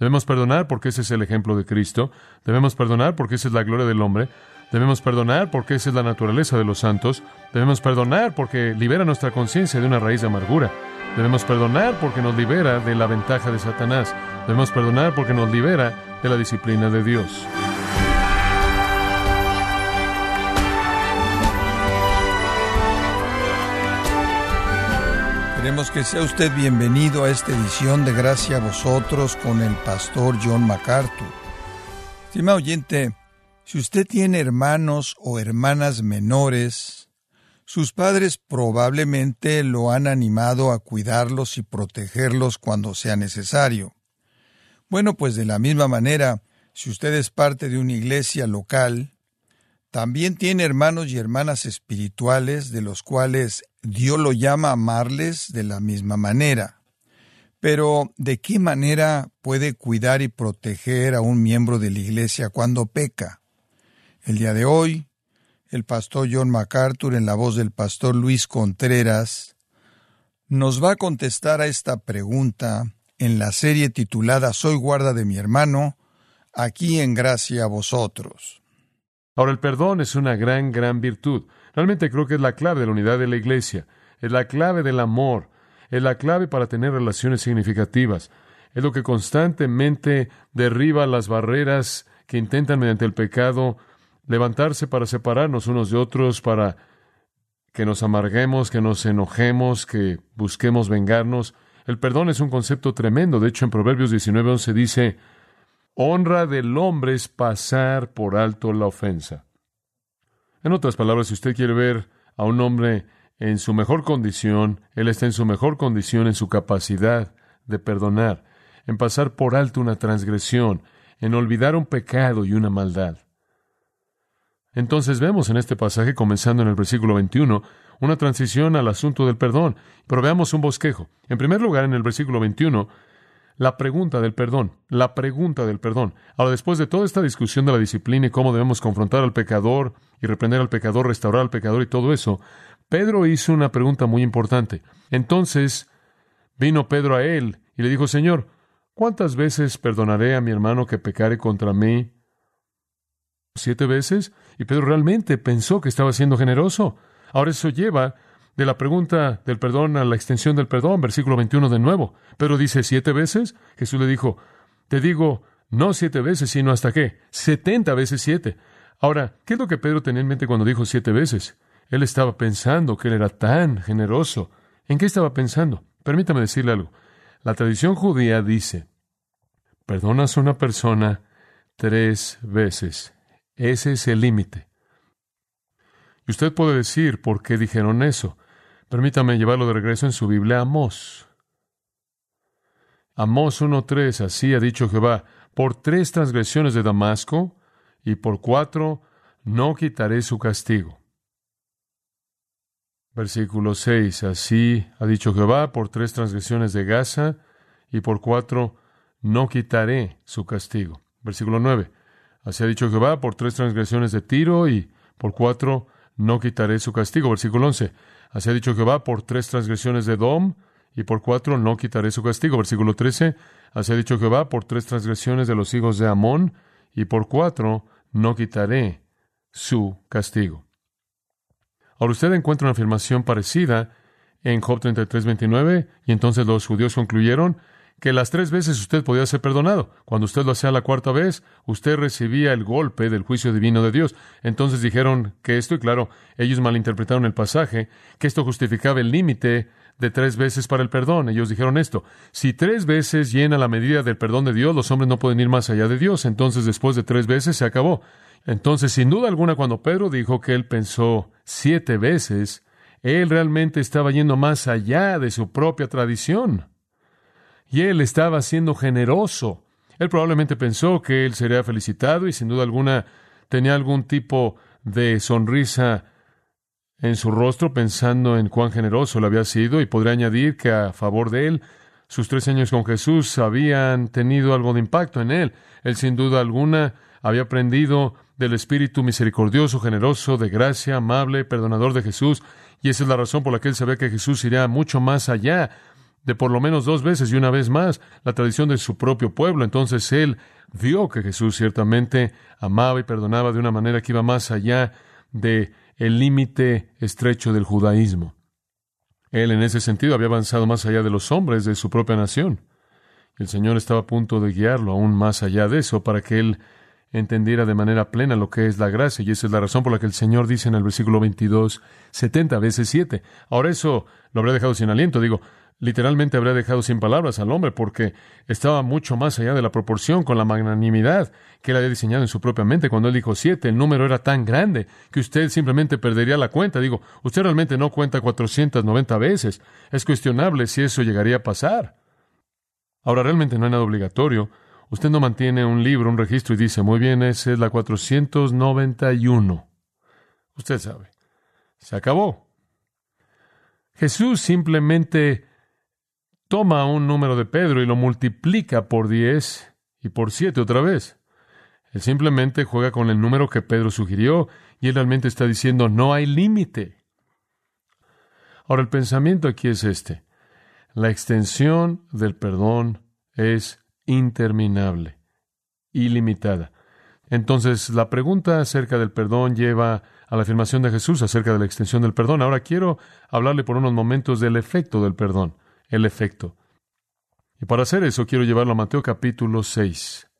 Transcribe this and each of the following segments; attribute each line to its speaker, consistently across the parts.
Speaker 1: Debemos perdonar porque ese es el ejemplo de Cristo. Debemos perdonar porque esa es la gloria del hombre. Debemos perdonar porque esa es la naturaleza de los santos. Debemos perdonar porque libera nuestra conciencia de una raíz de amargura. Debemos perdonar porque nos libera de la ventaja de Satanás. Debemos perdonar porque nos libera de la disciplina de Dios.
Speaker 2: Queremos que sea usted bienvenido a esta edición de Gracia a vosotros con el pastor John MacArthur. Estimado oyente, si usted tiene hermanos o hermanas menores, sus padres probablemente lo han animado a cuidarlos y protegerlos cuando sea necesario. Bueno, pues de la misma manera, si usted es parte de una iglesia local, también tiene hermanos y hermanas espirituales de los cuales Dios lo llama a amarles de la misma manera. Pero, ¿de qué manera puede cuidar y proteger a un miembro de la Iglesia cuando peca? El día de hoy, el pastor John MacArthur, en la voz del pastor Luis Contreras, nos va a contestar a esta pregunta en la serie titulada Soy guarda de mi hermano, aquí en gracia a vosotros.
Speaker 1: Ahora, el perdón es una gran, gran virtud. Realmente creo que es la clave de la unidad de la iglesia, es la clave del amor, es la clave para tener relaciones significativas, es lo que constantemente derriba las barreras que intentan mediante el pecado levantarse para separarnos unos de otros, para que nos amarguemos, que nos enojemos, que busquemos vengarnos. El perdón es un concepto tremendo. De hecho, en Proverbios 19:11 dice, honra del hombre es pasar por alto la ofensa. En otras palabras, si usted quiere ver a un hombre en su mejor condición, él está en su mejor condición en su capacidad de perdonar, en pasar por alto una transgresión, en olvidar un pecado y una maldad. Entonces vemos en este pasaje, comenzando en el versículo 21, una transición al asunto del perdón. Pero veamos un bosquejo. En primer lugar, en el versículo 21, la pregunta del perdón, la pregunta del perdón. Ahora, después de toda esta discusión de la disciplina y cómo debemos confrontar al pecador y reprender al pecador, restaurar al pecador y todo eso, Pedro hizo una pregunta muy importante. Entonces vino Pedro a él y le dijo, Señor, ¿cuántas veces perdonaré a mi hermano que pecare contra mí? ¿Siete veces? Y Pedro realmente pensó que estaba siendo generoso. Ahora eso lleva de la pregunta del perdón a la extensión del perdón, versículo 21 de nuevo. Pero dice siete veces. Jesús le dijo, te digo, no siete veces, sino hasta qué? Setenta veces siete. Ahora, ¿qué es lo que Pedro tenía en mente cuando dijo siete veces? Él estaba pensando que él era tan generoso. ¿En qué estaba pensando? Permítame decirle algo. La tradición judía dice, perdonas a una persona tres veces. Ese es el límite. Usted puede decir por qué dijeron eso. Permítame llevarlo de regreso en su Biblia a Amós. Amós 1.3, así ha dicho Jehová, por tres transgresiones de Damasco y por cuatro no quitaré su castigo. Versículo 6, así ha dicho Jehová, por tres transgresiones de Gaza y por cuatro no quitaré su castigo. Versículo 9, así ha dicho Jehová, por tres transgresiones de Tiro y por cuatro no quitaré su castigo. Versículo 11, Así ha dicho Jehová, por tres transgresiones de Dom y por cuatro no quitaré su castigo. Versículo 13. Así ha dicho Jehová, por tres transgresiones de los hijos de Amón y por cuatro no quitaré su castigo. Ahora usted encuentra una afirmación parecida en Job 33, 29, y entonces los judíos concluyeron que las tres veces usted podía ser perdonado. Cuando usted lo hacía la cuarta vez, usted recibía el golpe del juicio divino de Dios. Entonces dijeron que esto, y claro, ellos malinterpretaron el pasaje, que esto justificaba el límite de tres veces para el perdón. Ellos dijeron esto, si tres veces llena la medida del perdón de Dios, los hombres no pueden ir más allá de Dios. Entonces después de tres veces se acabó. Entonces, sin duda alguna, cuando Pedro dijo que él pensó siete veces, él realmente estaba yendo más allá de su propia tradición. Y él estaba siendo generoso. Él probablemente pensó que él sería felicitado y sin duda alguna tenía algún tipo de sonrisa en su rostro pensando en cuán generoso le había sido y podría añadir que a favor de él sus tres años con Jesús habían tenido algo de impacto en él. Él sin duda alguna había aprendido del espíritu misericordioso, generoso, de gracia, amable, perdonador de Jesús, y esa es la razón por la que él sabía que Jesús iría mucho más allá de por lo menos dos veces y una vez más la tradición de su propio pueblo. Entonces él vio que Jesús ciertamente amaba y perdonaba de una manera que iba más allá de límite estrecho del judaísmo. Él en ese sentido había avanzado más allá de los hombres de su propia nación. El Señor estaba a punto de guiarlo aún más allá de eso para que él entendiera de manera plena lo que es la gracia. Y esa es la razón por la que el Señor dice en el versículo 22, 70 veces 7. Ahora eso lo habría dejado sin aliento. Digo, literalmente habría dejado sin palabras al hombre porque estaba mucho más allá de la proporción con la magnanimidad que él había diseñado en su propia mente. Cuando él dijo siete, el número era tan grande que usted simplemente perdería la cuenta. Digo, usted realmente no cuenta 490 veces. Es cuestionable si eso llegaría a pasar. Ahora, realmente no hay nada obligatorio. Usted no mantiene un libro, un registro y dice, muy bien, esa es la 491. Usted sabe. Se acabó. Jesús simplemente toma un número de Pedro y lo multiplica por 10 y por 7 otra vez. Él simplemente juega con el número que Pedro sugirió y él realmente está diciendo no hay límite. Ahora el pensamiento aquí es este. La extensión del perdón es interminable, ilimitada. Entonces, la pregunta acerca del perdón lleva a la afirmación de Jesús acerca de la extensión del perdón. Ahora quiero hablarle por unos momentos del efecto del perdón el efecto. Y para hacer eso quiero llevarlo a Mateo capítulo 6.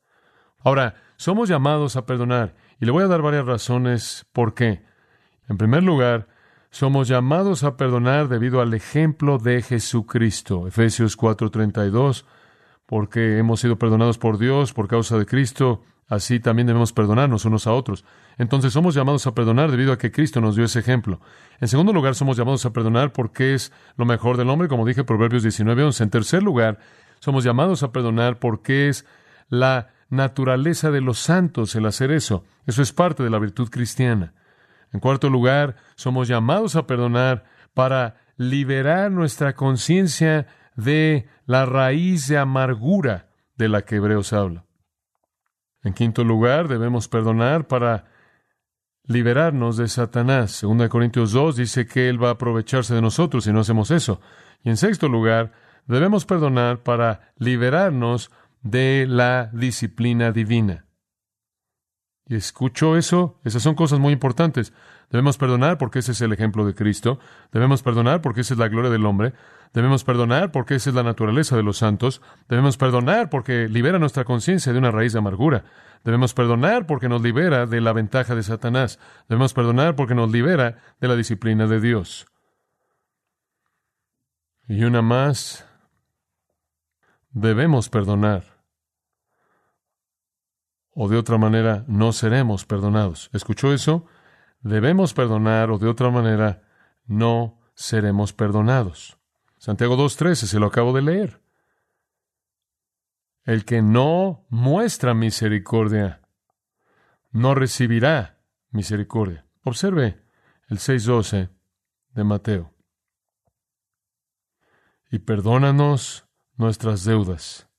Speaker 1: Ahora, somos llamados a perdonar y le voy a dar varias razones por qué. En primer lugar, somos llamados a perdonar debido al ejemplo de Jesucristo. Efesios 4:32, porque hemos sido perdonados por Dios por causa de Cristo, así también debemos perdonarnos unos a otros. Entonces somos llamados a perdonar debido a que Cristo nos dio ese ejemplo. En segundo lugar, somos llamados a perdonar porque es lo mejor del hombre, como dije Proverbios 19:11. En tercer lugar, somos llamados a perdonar porque es la naturaleza de los santos el hacer eso. Eso es parte de la virtud cristiana. En cuarto lugar, somos llamados a perdonar para liberar nuestra conciencia de la raíz de amargura de la que Hebreos habla. En quinto lugar, debemos perdonar para liberarnos de Satanás. 2 Corintios 2 dice que Él va a aprovecharse de nosotros si no hacemos eso. Y en sexto lugar, debemos perdonar para liberarnos de la disciplina divina. ¿Y escucho eso? Esas son cosas muy importantes. Debemos perdonar porque ese es el ejemplo de Cristo. Debemos perdonar porque esa es la gloria del hombre. Debemos perdonar porque esa es la naturaleza de los santos. Debemos perdonar porque libera nuestra conciencia de una raíz de amargura. Debemos perdonar porque nos libera de la ventaja de Satanás. Debemos perdonar porque nos libera de la disciplina de Dios. Y una más, debemos perdonar. O de otra manera, no seremos perdonados. ¿Escuchó eso? Debemos perdonar o de otra manera, no seremos perdonados. Santiago 2.13, se lo acabo de leer. El que no muestra misericordia no recibirá misericordia. Observe el 6.12 de Mateo. Y perdónanos nuestras deudas,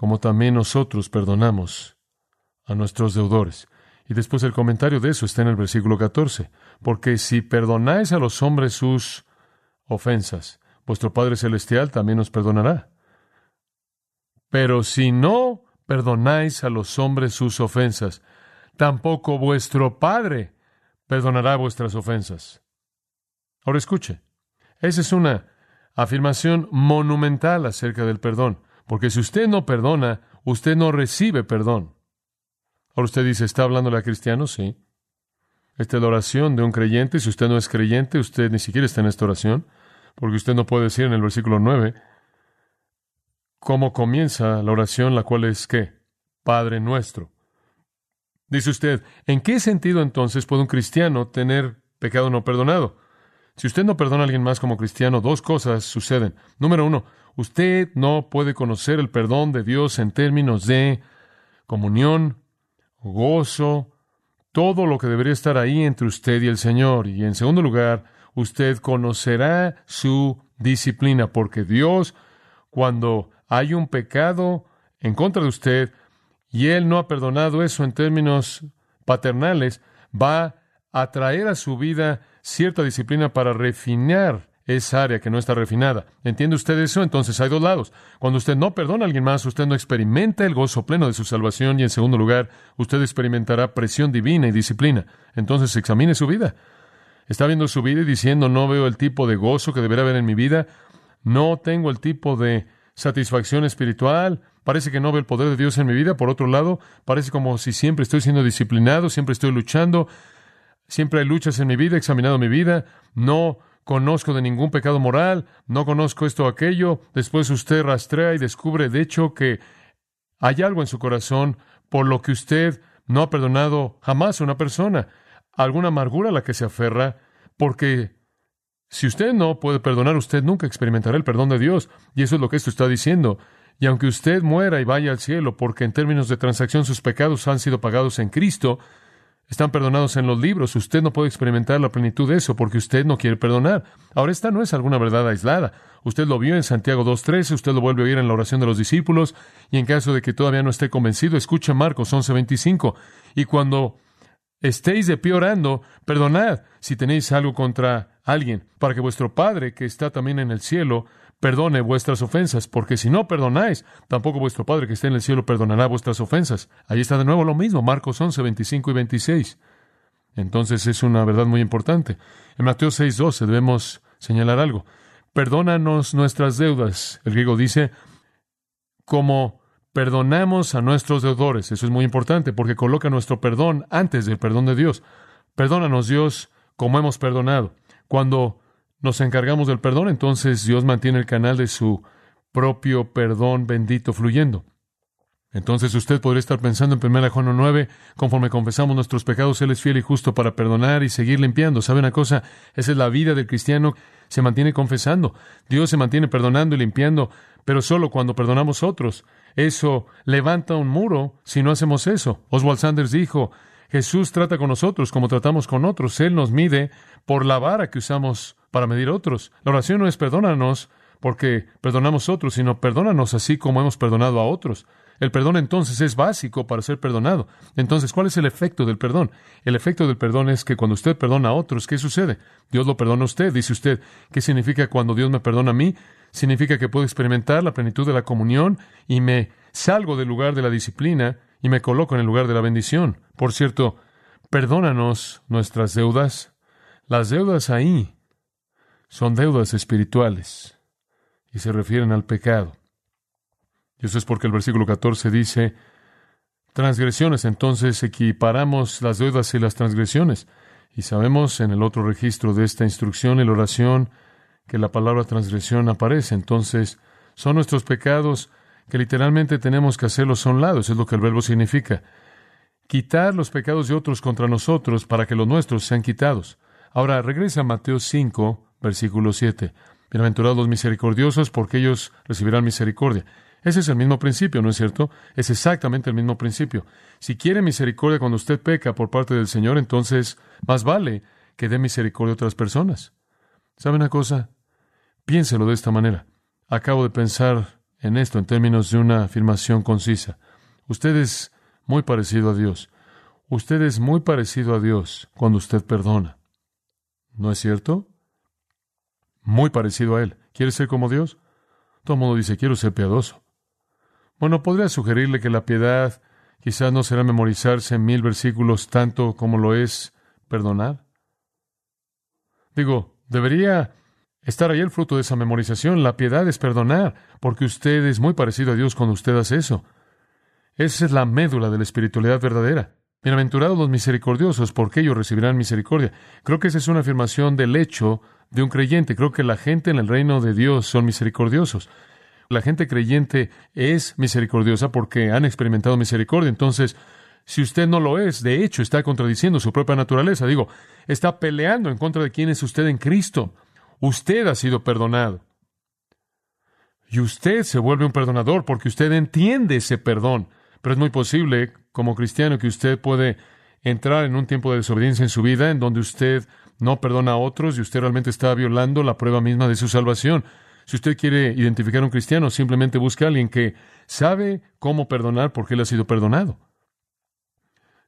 Speaker 1: como también nosotros perdonamos a nuestros deudores. Y después el comentario de eso está en el versículo 14. Porque si perdonáis a los hombres sus ofensas. Vuestro Padre Celestial también os perdonará. Pero si no perdonáis a los hombres sus ofensas, tampoco vuestro Padre perdonará vuestras ofensas. Ahora escuche, esa es una afirmación monumental acerca del perdón, porque si usted no perdona, usted no recibe perdón. Ahora usted dice, ¿está hablando a cristianos? Sí. Esta es la oración de un creyente. Si usted no es creyente, usted ni siquiera está en esta oración. Porque usted no puede decir en el versículo 9 cómo comienza la oración, la cual es ¿qué? Padre nuestro. Dice usted, ¿en qué sentido entonces puede un cristiano tener pecado no perdonado? Si usted no perdona a alguien más como cristiano, dos cosas suceden. Número uno, usted no puede conocer el perdón de Dios en términos de comunión, gozo, todo lo que debería estar ahí entre usted y el Señor. Y en segundo lugar, usted conocerá su disciplina, porque Dios, cuando hay un pecado en contra de usted y Él no ha perdonado eso en términos paternales, va a traer a su vida cierta disciplina para refinar esa área que no está refinada. ¿Entiende usted eso? Entonces hay dos lados. Cuando usted no perdona a alguien más, usted no experimenta el gozo pleno de su salvación y en segundo lugar, usted experimentará presión divina y disciplina. Entonces examine su vida. Está viendo su vida y diciendo, no veo el tipo de gozo que debería haber en mi vida, no tengo el tipo de satisfacción espiritual, parece que no veo el poder de Dios en mi vida, por otro lado, parece como si siempre estoy siendo disciplinado, siempre estoy luchando, siempre hay luchas en mi vida, he examinado mi vida, no conozco de ningún pecado moral, no conozco esto o aquello, después usted rastrea y descubre de hecho que hay algo en su corazón por lo que usted no ha perdonado jamás a una persona, alguna amargura a la que se aferra, porque si usted no puede perdonar, usted nunca experimentará el perdón de Dios, y eso es lo que esto está diciendo. Y aunque usted muera y vaya al cielo, porque en términos de transacción sus pecados han sido pagados en Cristo, están perdonados en los libros. Usted no puede experimentar la plenitud de eso porque usted no quiere perdonar. Ahora, esta no es alguna verdad aislada. Usted lo vio en Santiago 2.13, usted lo vuelve a oír en la oración de los discípulos, y en caso de que todavía no esté convencido, escuche Marcos 11.25. Y cuando estéis de pie orando, perdonad si tenéis algo contra alguien, para que vuestro Padre, que está también en el cielo, perdone vuestras ofensas, porque si no perdonáis, tampoco vuestro Padre que está en el cielo perdonará vuestras ofensas. Ahí está de nuevo lo mismo, Marcos 11, 25 y 26. Entonces es una verdad muy importante. En Mateo 6, 12 debemos señalar algo. Perdónanos nuestras deudas. El griego dice, como perdonamos a nuestros deudores. Eso es muy importante porque coloca nuestro perdón antes del perdón de Dios. Perdónanos Dios como hemos perdonado. Cuando nos encargamos del perdón, entonces Dios mantiene el canal de su propio perdón bendito fluyendo. Entonces usted podría estar pensando en 1 Juan 9, conforme confesamos nuestros pecados, Él es fiel y justo para perdonar y seguir limpiando. ¿Sabe una cosa? Esa es la vida del cristiano, se mantiene confesando. Dios se mantiene perdonando y limpiando, pero solo cuando perdonamos otros. Eso levanta un muro si no hacemos eso. Oswald Sanders dijo, Jesús trata con nosotros como tratamos con otros. Él nos mide por la vara que usamos para medir otros. La oración no es perdónanos porque perdonamos a otros, sino perdónanos así como hemos perdonado a otros. El perdón entonces es básico para ser perdonado. Entonces, ¿cuál es el efecto del perdón? El efecto del perdón es que cuando usted perdona a otros, ¿qué sucede? Dios lo perdona a usted. Dice usted, ¿qué significa cuando Dios me perdona a mí? Significa que puedo experimentar la plenitud de la comunión y me salgo del lugar de la disciplina y me coloco en el lugar de la bendición. Por cierto, perdónanos nuestras deudas. Las deudas ahí son deudas espirituales y se refieren al pecado. Y eso es porque el versículo 14 dice, transgresiones, entonces equiparamos las deudas y las transgresiones. Y sabemos en el otro registro de esta instrucción, en la oración, que la palabra transgresión aparece. Entonces, son nuestros pecados que literalmente tenemos que hacerlos a un lado. Es lo que el verbo significa. Quitar los pecados de otros contra nosotros para que los nuestros sean quitados. Ahora, regresa a Mateo 5, versículo 7. Bienaventurados los misericordiosos, porque ellos recibirán misericordia. Ese es el mismo principio, ¿no es cierto? Es exactamente el mismo principio. Si quiere misericordia cuando usted peca por parte del Señor, entonces más vale que dé misericordia a otras personas. ¿Sabe una cosa? Piénselo de esta manera. Acabo de pensar en esto en términos de una afirmación concisa. Usted es muy parecido a Dios. Usted es muy parecido a Dios cuando usted perdona. ¿No es cierto? muy parecido a Él. ¿Quiere ser como Dios? Todo el mundo dice, quiero ser piadoso. Bueno, podría sugerirle que la piedad quizás no será memorizarse mil versículos tanto como lo es perdonar. Digo, debería estar ahí el fruto de esa memorización. La piedad es perdonar, porque usted es muy parecido a Dios cuando usted hace eso. Esa es la médula de la espiritualidad verdadera. Bienaventurados los misericordiosos, porque ellos recibirán misericordia. Creo que esa es una afirmación del hecho de un creyente. Creo que la gente en el reino de Dios son misericordiosos. La gente creyente es misericordiosa porque han experimentado misericordia. Entonces, si usted no lo es, de hecho está contradiciendo su propia naturaleza. Digo, está peleando en contra de quién es usted en Cristo. Usted ha sido perdonado. Y usted se vuelve un perdonador porque usted entiende ese perdón. Pero es muy posible, como cristiano, que usted puede entrar en un tiempo de desobediencia en su vida en donde usted no perdona a otros y usted realmente está violando la prueba misma de su salvación. Si usted quiere identificar a un cristiano, simplemente busque a alguien que sabe cómo perdonar porque él ha sido perdonado.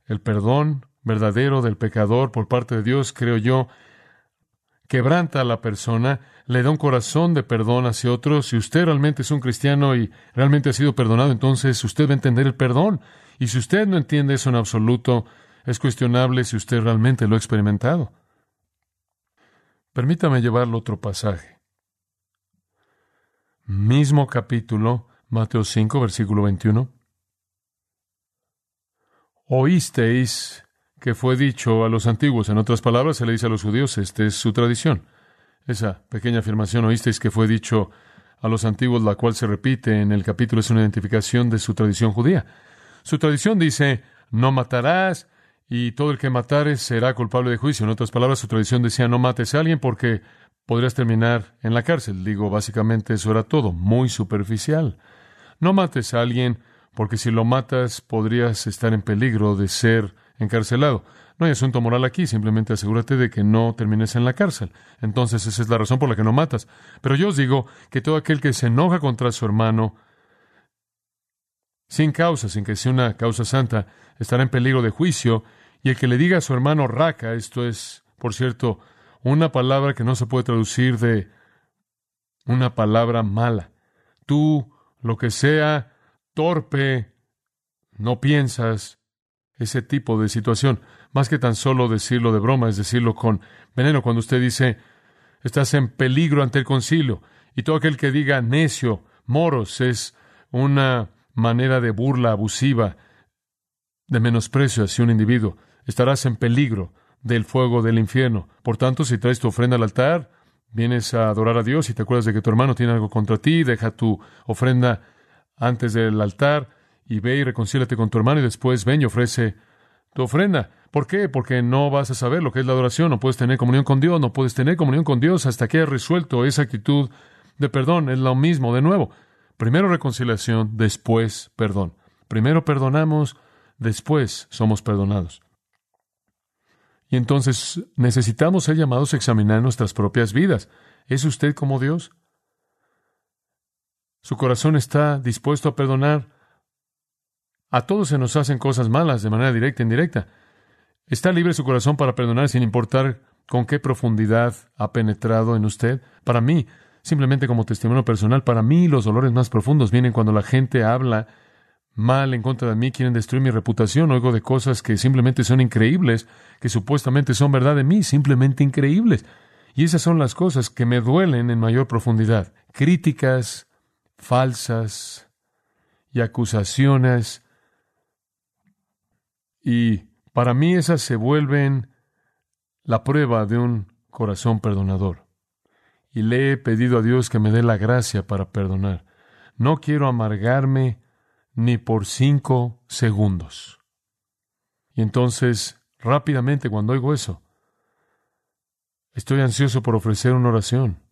Speaker 1: El perdón verdadero del pecador por parte de Dios, creo yo, quebranta a la persona, le da un corazón de perdón hacia otros. Si usted realmente es un cristiano y realmente ha sido perdonado, entonces usted va a entender el perdón. Y si usted no entiende eso en absoluto, es cuestionable si usted realmente lo ha experimentado. Permítame llevarlo otro pasaje. Mismo capítulo, Mateo 5, versículo 21. Oísteis que fue dicho a los antiguos. En otras palabras, se le dice a los judíos, esta es su tradición. Esa pequeña afirmación, oísteis que fue dicho a los antiguos, la cual se repite en el capítulo, es una identificación de su tradición judía. Su tradición dice, no matarás, y todo el que matare será culpable de juicio. En otras palabras, su tradición decía, no mates a alguien porque podrías terminar en la cárcel. Digo, básicamente eso era todo, muy superficial. No mates a alguien porque si lo matas podrías estar en peligro de ser encarcelado. No hay asunto moral aquí, simplemente asegúrate de que no termines en la cárcel. Entonces esa es la razón por la que no matas. Pero yo os digo que todo aquel que se enoja contra su hermano, sin causa, sin que sea una causa santa, estará en peligro de juicio, y el que le diga a su hermano raca, esto es, por cierto, una palabra que no se puede traducir de una palabra mala. Tú, lo que sea, torpe, no piensas, ese tipo de situación, más que tan solo decirlo de broma, es decirlo con veneno, cuando usted dice, estás en peligro ante el concilio, y todo aquel que diga necio, moros, es una manera de burla abusiva, de menosprecio hacia un individuo, estarás en peligro del fuego del infierno. Por tanto, si traes tu ofrenda al altar, vienes a adorar a Dios y te acuerdas de que tu hermano tiene algo contra ti, deja tu ofrenda antes del altar, y ve y reconcílate con tu hermano y después ven y ofrece tu ofrenda. ¿Por qué? Porque no vas a saber lo que es la adoración, no puedes tener comunión con Dios, no puedes tener comunión con Dios hasta que hayas resuelto esa actitud de perdón. Es lo mismo, de nuevo. Primero reconciliación, después perdón. Primero perdonamos, después somos perdonados. Y entonces necesitamos ser llamados a examinar nuestras propias vidas. ¿Es usted como Dios? ¿Su corazón está dispuesto a perdonar? A todos se nos hacen cosas malas de manera directa e indirecta. ¿Está libre su corazón para perdonar sin importar con qué profundidad ha penetrado en usted? Para mí, simplemente como testimonio personal, para mí los dolores más profundos vienen cuando la gente habla mal en contra de mí, quieren destruir mi reputación, oigo de cosas que simplemente son increíbles, que supuestamente son verdad de mí, simplemente increíbles. Y esas son las cosas que me duelen en mayor profundidad. Críticas falsas y acusaciones y para mí esas se vuelven la prueba de un corazón perdonador. Y le he pedido a Dios que me dé la gracia para perdonar. No quiero amargarme ni por cinco segundos. Y entonces, rápidamente, cuando oigo eso, estoy ansioso por ofrecer una oración.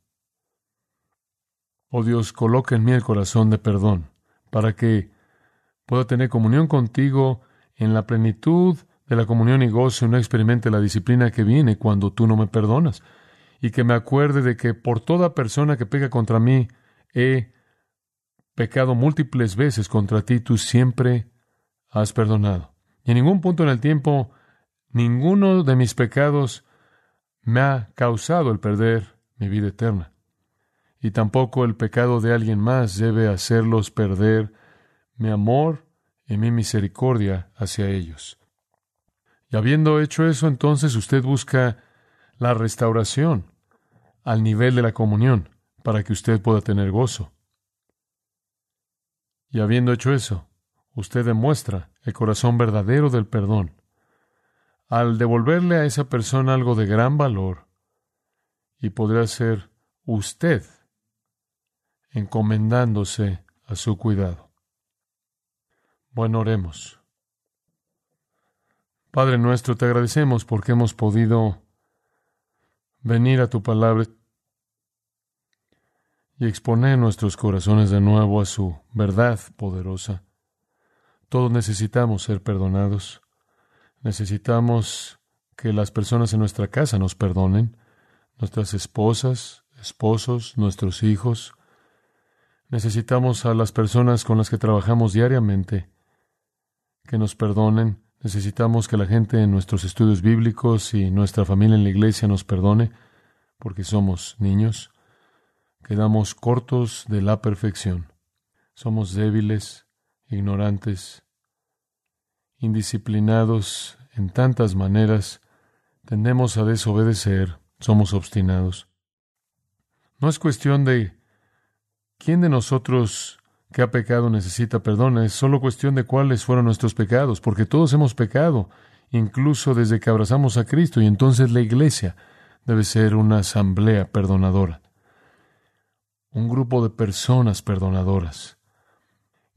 Speaker 1: Oh Dios, coloca en mí el corazón de perdón, para que pueda tener comunión contigo en la plenitud de la comunión y gozo no experimente la disciplina que viene cuando tú no me perdonas. Y que me acuerde de que por toda persona que pega contra mí, he pecado múltiples veces contra ti, tú siempre has perdonado. Y en ningún punto en el tiempo, ninguno de mis pecados me ha causado el perder mi vida eterna. Y tampoco el pecado de alguien más debe hacerlos perder mi amor y mi misericordia hacia ellos. Y habiendo hecho eso, entonces usted busca la restauración al nivel de la comunión para que usted pueda tener gozo. Y habiendo hecho eso, usted demuestra el corazón verdadero del perdón al devolverle a esa persona algo de gran valor y podrá ser usted encomendándose a su cuidado. Bueno, oremos. Padre nuestro, te agradecemos porque hemos podido venir a tu palabra y exponer nuestros corazones de nuevo a su verdad poderosa. Todos necesitamos ser perdonados. Necesitamos que las personas en nuestra casa nos perdonen, nuestras esposas, esposos, nuestros hijos. Necesitamos a las personas con las que trabajamos diariamente que nos perdonen. Necesitamos que la gente en nuestros estudios bíblicos y nuestra familia en la iglesia nos perdone. porque somos niños, quedamos cortos de la perfección. Somos débiles, ignorantes, indisciplinados en tantas maneras, tendemos a desobedecer, somos obstinados. No es cuestión de quién de nosotros que ha pecado necesita perdón, es solo cuestión de cuáles fueron nuestros pecados, porque todos hemos pecado, incluso desde que abrazamos a Cristo, y entonces la iglesia debe ser una asamblea perdonadora, un grupo de personas perdonadoras,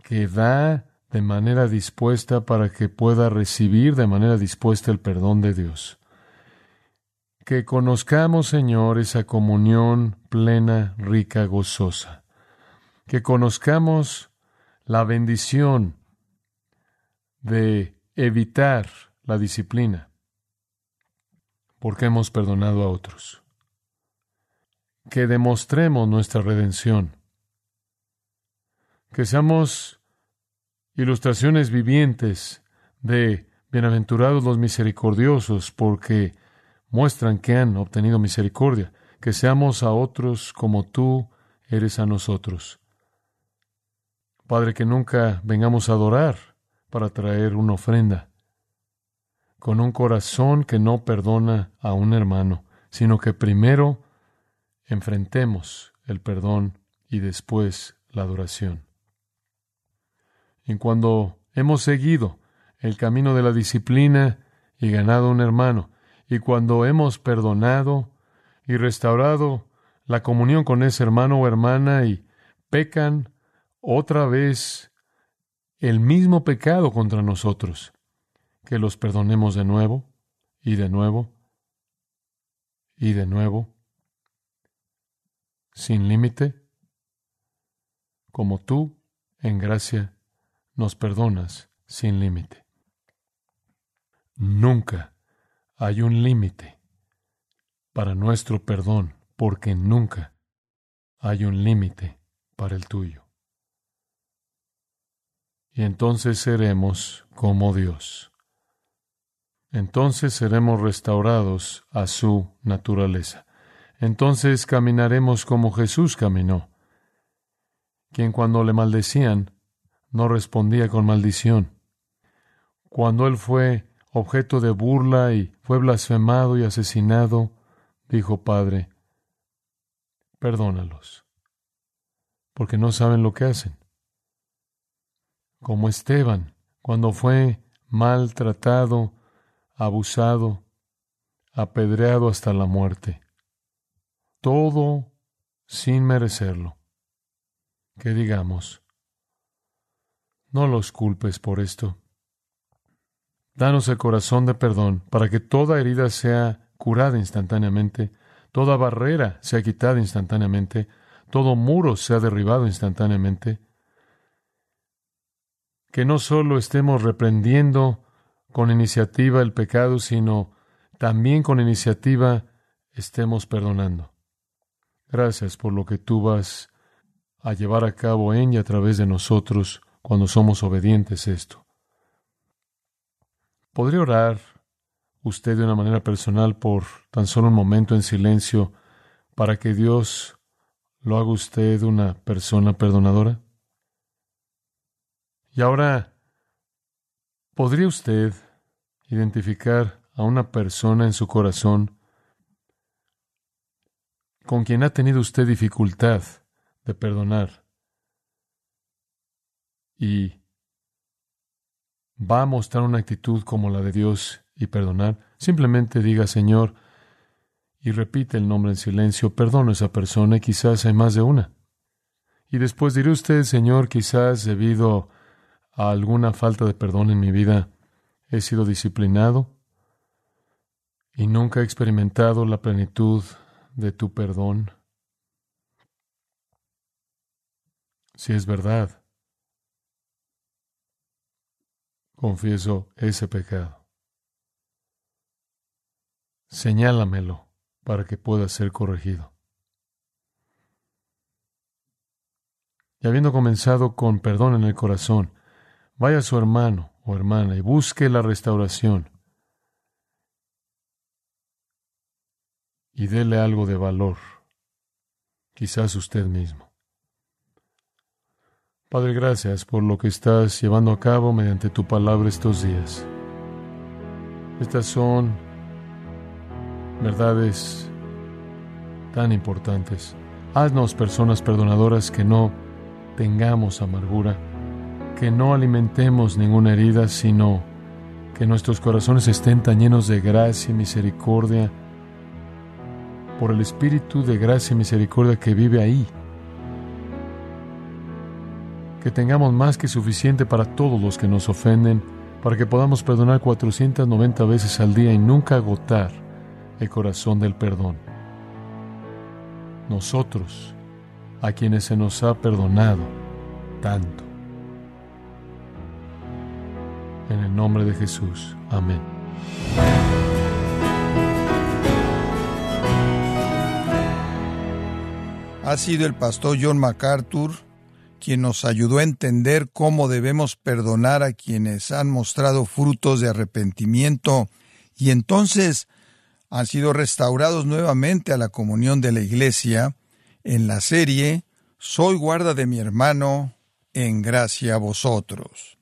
Speaker 1: que da de manera dispuesta para que pueda recibir de manera dispuesta el perdón de Dios. Que conozcamos, Señor, esa comunión plena, rica, gozosa. Que conozcamos la bendición de evitar la disciplina, porque hemos perdonado a otros. Que demostremos nuestra redención. Que seamos ilustraciones vivientes de bienaventurados los misericordiosos, porque muestran que han obtenido misericordia, que seamos a otros como tú eres a nosotros. Padre, que nunca vengamos a adorar para traer una ofrenda, con un corazón que no perdona a un hermano, sino que primero enfrentemos el perdón y después la adoración. Y cuando hemos seguido el camino de la disciplina y ganado un hermano, y cuando hemos perdonado y restaurado la comunión con ese hermano o hermana y pecan otra vez el mismo pecado contra nosotros, que los perdonemos de nuevo y de nuevo y de nuevo, sin límite, como tú en gracia nos perdonas sin límite. Nunca hay un límite para nuestro perdón, porque nunca hay un límite para el tuyo. Y entonces seremos como Dios. Entonces seremos restaurados a su naturaleza. Entonces caminaremos como Jesús caminó, quien cuando le maldecían no respondía con maldición. Cuando él fue objeto de burla y fue blasfemado y asesinado, dijo, Padre, perdónalos, porque no saben lo que hacen. Como Esteban, cuando fue maltratado, abusado, apedreado hasta la muerte. Todo sin merecerlo. Que digamos, no los culpes por esto. Danos el corazón de perdón para que toda herida sea curada instantáneamente, toda barrera sea quitada instantáneamente, todo muro sea derribado instantáneamente. Que no solo estemos reprendiendo con iniciativa el pecado, sino también con iniciativa estemos perdonando. Gracias por lo que tú vas a llevar a cabo en y a través de nosotros cuando somos obedientes a esto. ¿Podría orar usted de una manera personal por tan solo un momento en silencio para que Dios lo haga usted una persona perdonadora? Y ahora, ¿podría usted identificar a una persona en su corazón con quien ha tenido usted dificultad de perdonar y va a mostrar una actitud como la de Dios y perdonar, simplemente diga Señor y repite el nombre en silencio, perdono a esa persona y quizás hay más de una. Y después diré usted, Señor, quizás debido a alguna falta de perdón en mi vida, he sido disciplinado y nunca he experimentado la plenitud de tu perdón. Si es verdad, confieso ese pecado. Señálamelo para que pueda ser corregido. Y habiendo comenzado con perdón en el corazón, vaya a su hermano o hermana y busque la restauración. y dele algo de valor, quizás usted mismo. Padre, gracias por lo que estás llevando a cabo mediante tu palabra estos días. Estas son verdades tan importantes. Haznos personas perdonadoras que no tengamos amargura, que no alimentemos ninguna herida, sino que nuestros corazones estén tan llenos de gracia y misericordia por el Espíritu de gracia y misericordia que vive ahí. Que tengamos más que suficiente para todos los que nos ofenden, para que podamos perdonar 490 veces al día y nunca agotar el corazón del perdón. Nosotros, a quienes se nos ha perdonado tanto. En el nombre de Jesús. Amén.
Speaker 2: Ha sido el pastor John MacArthur quien nos ayudó a entender cómo debemos perdonar a quienes han mostrado frutos de arrepentimiento y entonces han sido restaurados nuevamente a la comunión de la Iglesia en la serie Soy guarda de mi hermano, en gracia a vosotros.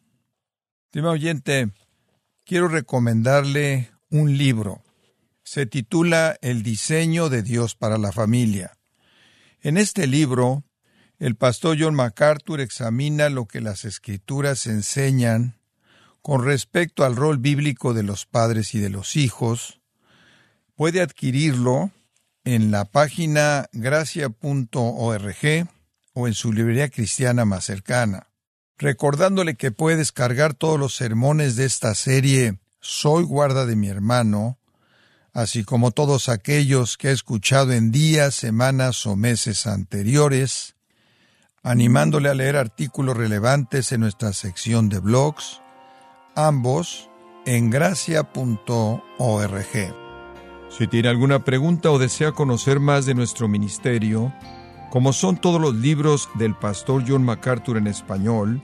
Speaker 2: Estimado oyente, quiero recomendarle un libro. Se titula El diseño de Dios para la familia. En este libro, el pastor John MacArthur examina lo que las escrituras enseñan con respecto al rol bíblico de los padres y de los hijos. Puede adquirirlo en la página gracia.org o en su librería cristiana más cercana. Recordándole que puede descargar todos los sermones de esta serie Soy guarda de mi hermano, así como todos aquellos que he escuchado en días, semanas o meses anteriores, animándole a leer artículos relevantes en nuestra sección de blogs, ambos en gracia.org. Si tiene alguna pregunta o desea conocer más de nuestro ministerio, como son todos los libros del pastor John MacArthur en español,